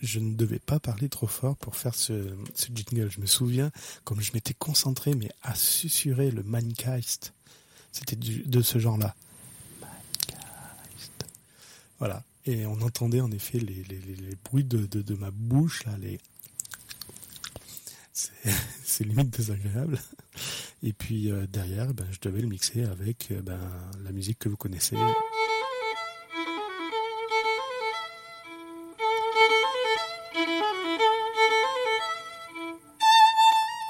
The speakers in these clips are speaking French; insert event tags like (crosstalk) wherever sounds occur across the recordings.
je, ne devais pas parler trop fort pour faire ce, jingle. Je me souviens, comme je m'étais concentré, mais à susurrer le Minecast. C'était de ce genre-là. Minecast. Voilà. Et on entendait en effet les, bruits de, ma bouche, là, les... (laughs) C'est limite désagréable. Et puis euh, derrière, ben, je devais le mixer avec euh, ben, la musique que vous connaissez.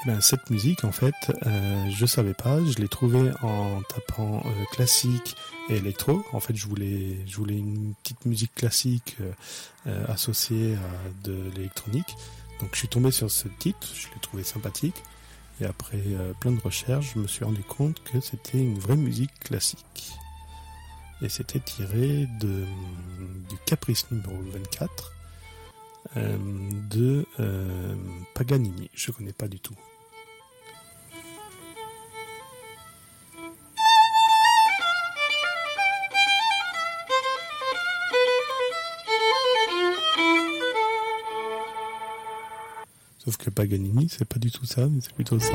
Ben, cette musique, en fait, euh, je savais pas. Je l'ai trouvée en tapant euh, classique et électro. En fait, je voulais, je voulais une petite musique classique euh, euh associée à de l'électronique. Donc, je suis tombé sur ce titre. Je l'ai trouvé sympathique. Et après plein de recherches, je me suis rendu compte que c'était une vraie musique classique. Et c'était tiré de, du Caprice numéro 24 euh, de Paganini. Je connais pas du tout. Que Paganini, c'est pas du tout ça, mais c'est plutôt ça.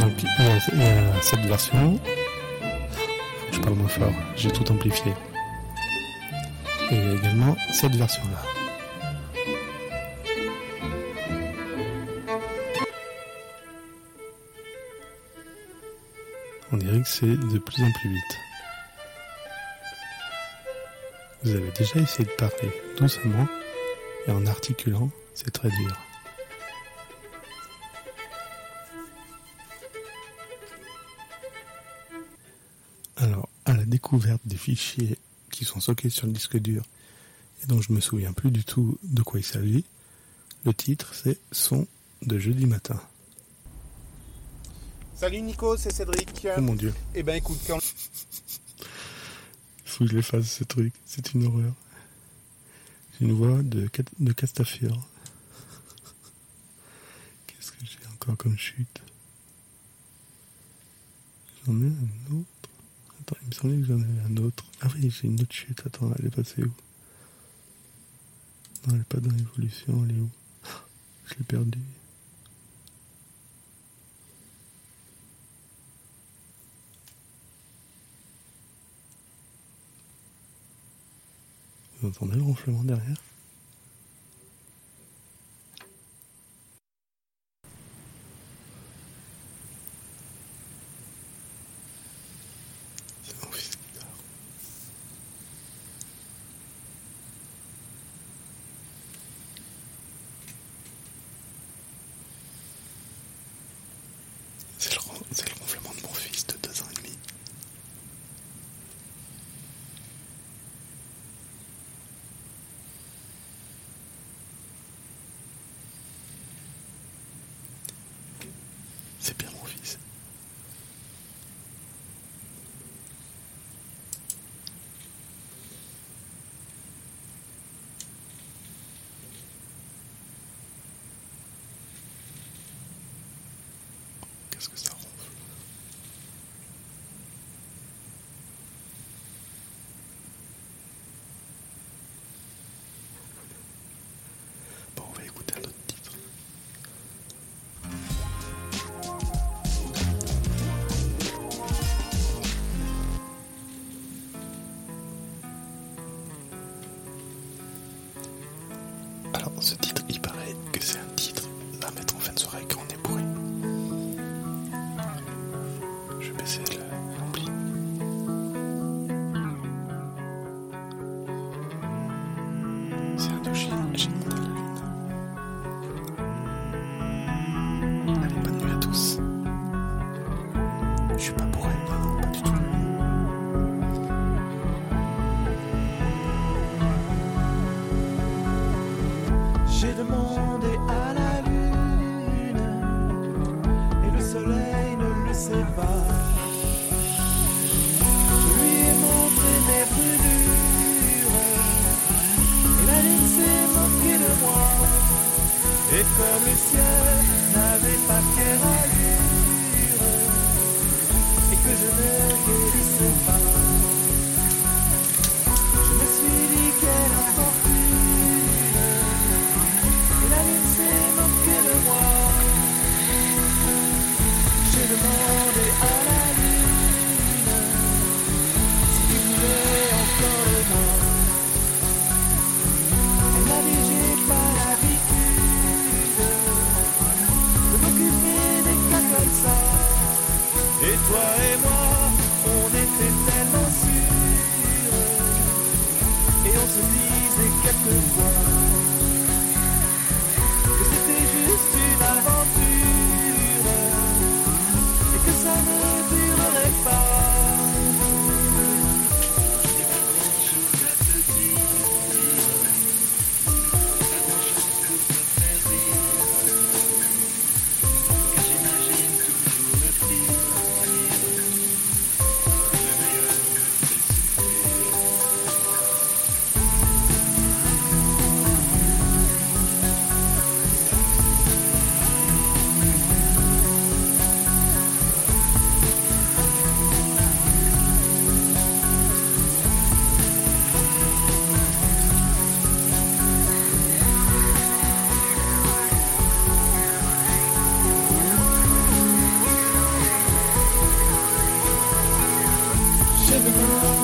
Donc cette version. Je parle moins fort, j'ai tout amplifié. Et également cette version-là. On dirait que c'est de plus en plus vite. Vous avez déjà essayé de parler doucement et en articulant, c'est très dur. Alors, à la découverte des fichiers qui sont stockés sur le disque dur et dont je me souviens plus du tout de quoi il s'agit, le titre c'est Son de jeudi matin. Salut Nico, c'est Cédric. Oh mon dieu. Eh ben écoute, quand... Faut que je l'efface ce truc, c'est une horreur. J'ai une voix de, de Castafiore. Qu'est-ce que j'ai encore comme chute? J'en ai un autre. Attends, il me semblait que j'en avais un autre. Ah oui, j'ai une autre chute. Attends, elle est passée où? Non, elle est pas dans l'évolution, elle est où? Je l'ai perdue. Entendez le ronflement derrière mettre en Bye. J'ai demandé